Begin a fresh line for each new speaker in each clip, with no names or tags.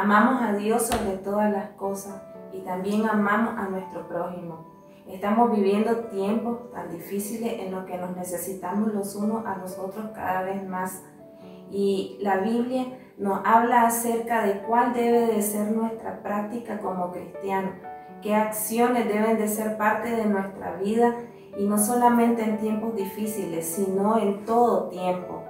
Amamos a Dios sobre todas las cosas y también amamos a nuestro prójimo. Estamos viviendo tiempos tan difíciles en los que nos necesitamos los unos a los otros cada vez más. Y la Biblia nos habla acerca de cuál debe de ser nuestra práctica como cristianos, qué acciones deben de ser parte de nuestra vida y no solamente en tiempos difíciles, sino en todo tiempo.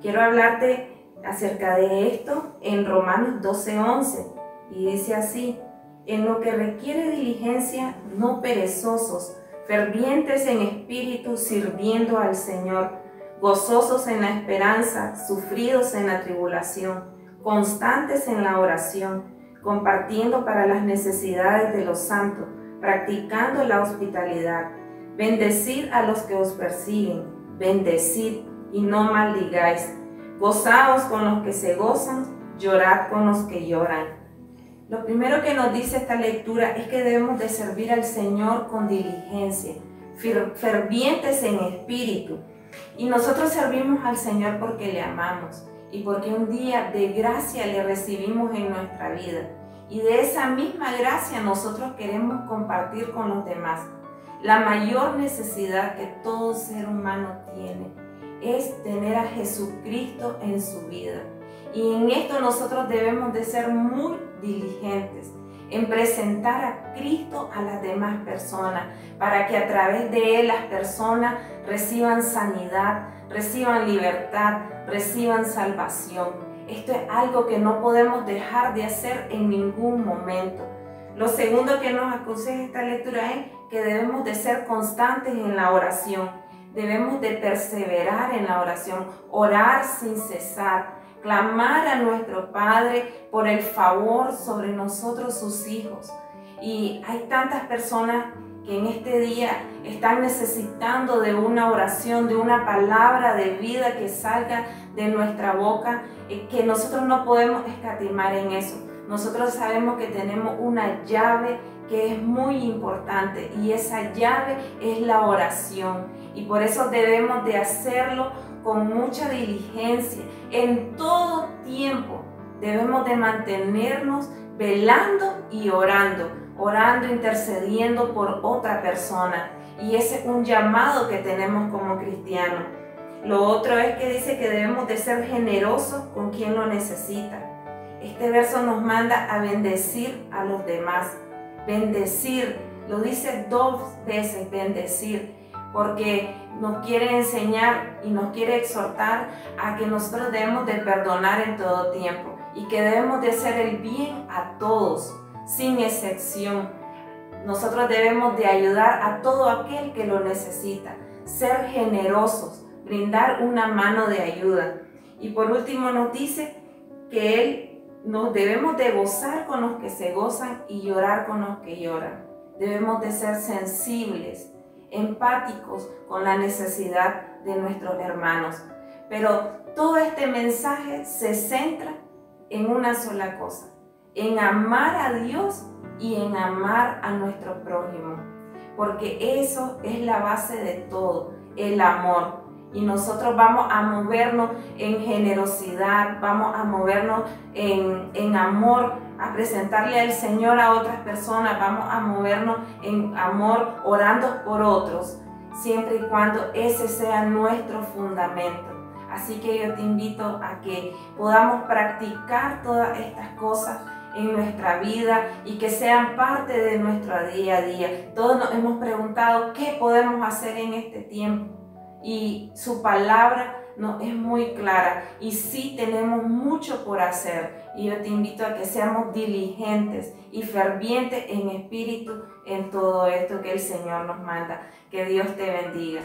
Quiero hablarte acerca de esto en Romanos 12:11 y dice así, en lo que requiere diligencia, no perezosos, fervientes en espíritu, sirviendo al Señor, gozosos en la esperanza, sufridos en la tribulación, constantes en la oración, compartiendo para las necesidades de los santos, practicando la hospitalidad. Bendecid a los que os persiguen, bendecid y no maldigáis. Gozaos con los que se gozan, llorad con los que lloran. Lo primero que nos dice esta lectura es que debemos de servir al Señor con diligencia, fervientes en espíritu. Y nosotros servimos al Señor porque le amamos y porque un día de gracia le recibimos en nuestra vida. Y de esa misma gracia nosotros queremos compartir con los demás. La mayor necesidad que todo ser humano tiene es tener a Jesucristo en su vida. Y en esto nosotros debemos de ser muy diligentes en presentar a Cristo a las demás personas, para que a través de Él las personas reciban sanidad, reciban libertad, reciban salvación. Esto es algo que no podemos dejar de hacer en ningún momento. Lo segundo que nos aconseja esta lectura es que debemos de ser constantes en la oración Debemos de perseverar en la oración, orar sin cesar, clamar a nuestro Padre por el favor sobre nosotros sus hijos. Y hay tantas personas que en este día están necesitando de una oración, de una palabra de vida que salga de nuestra boca, que nosotros no podemos escatimar en eso. Nosotros sabemos que tenemos una llave que es muy importante y esa llave es la oración y por eso debemos de hacerlo con mucha diligencia en todo tiempo. Debemos de mantenernos velando y orando, orando, intercediendo por otra persona. Y ese es un llamado que tenemos como cristianos. Lo otro es que dice que debemos de ser generosos con quien lo necesita. Este verso nos manda a bendecir a los demás bendecir. Lo dice dos veces, bendecir, porque nos quiere enseñar y nos quiere exhortar a que nosotros debemos de perdonar en todo tiempo y que debemos de hacer el bien a todos, sin excepción. Nosotros debemos de ayudar a todo aquel que lo necesita, ser generosos, brindar una mano de ayuda. Y por último nos dice que Él nos debemos de gozar con los que se gozan y llorar con los que lloran. Debemos de ser sensibles, empáticos con la necesidad de nuestros hermanos. Pero todo este mensaje se centra en una sola cosa, en amar a Dios y en amar a nuestro prójimo. Porque eso es la base de todo, el amor y nosotros vamos a movernos en generosidad, vamos a movernos en, amor, a presentarle al Señor a otras personas, vamos a movernos en amor orando por otros, siempre y cuando ese sea nuestro fundamento. Así que yo te invito a que podamos practicar todas estas cosas en nuestra vida y que sean parte de nuestro día a día. Todos nos hemos preguntado qué podemos hacer en este tiempo y su palabra no, es muy clara y sí tenemos mucho por hacer. Y yo te invito a que seamos diligentes y fervientes en espíritu en todo esto que el Señor nos manda. Que Dios te bendiga.